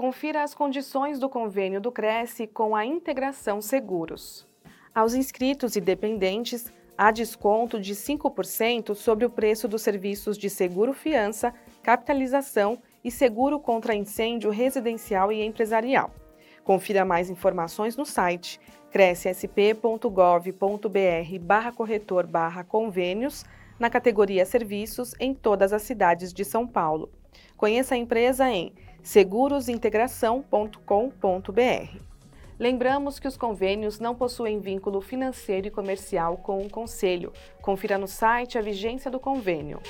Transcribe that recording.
Confira as condições do convênio do Cresce com a Integração Seguros. Aos inscritos e dependentes, há desconto de 5% sobre o preço dos serviços de seguro-fiança, capitalização e seguro contra incêndio residencial e empresarial. Confira mais informações no site crescsp.gov.br barra corretor barra convênios na categoria Serviços em todas as cidades de São Paulo. Conheça a empresa em segurosintegração.com.br. Lembramos que os convênios não possuem vínculo financeiro e comercial com o Conselho. Confira no site a vigência do convênio.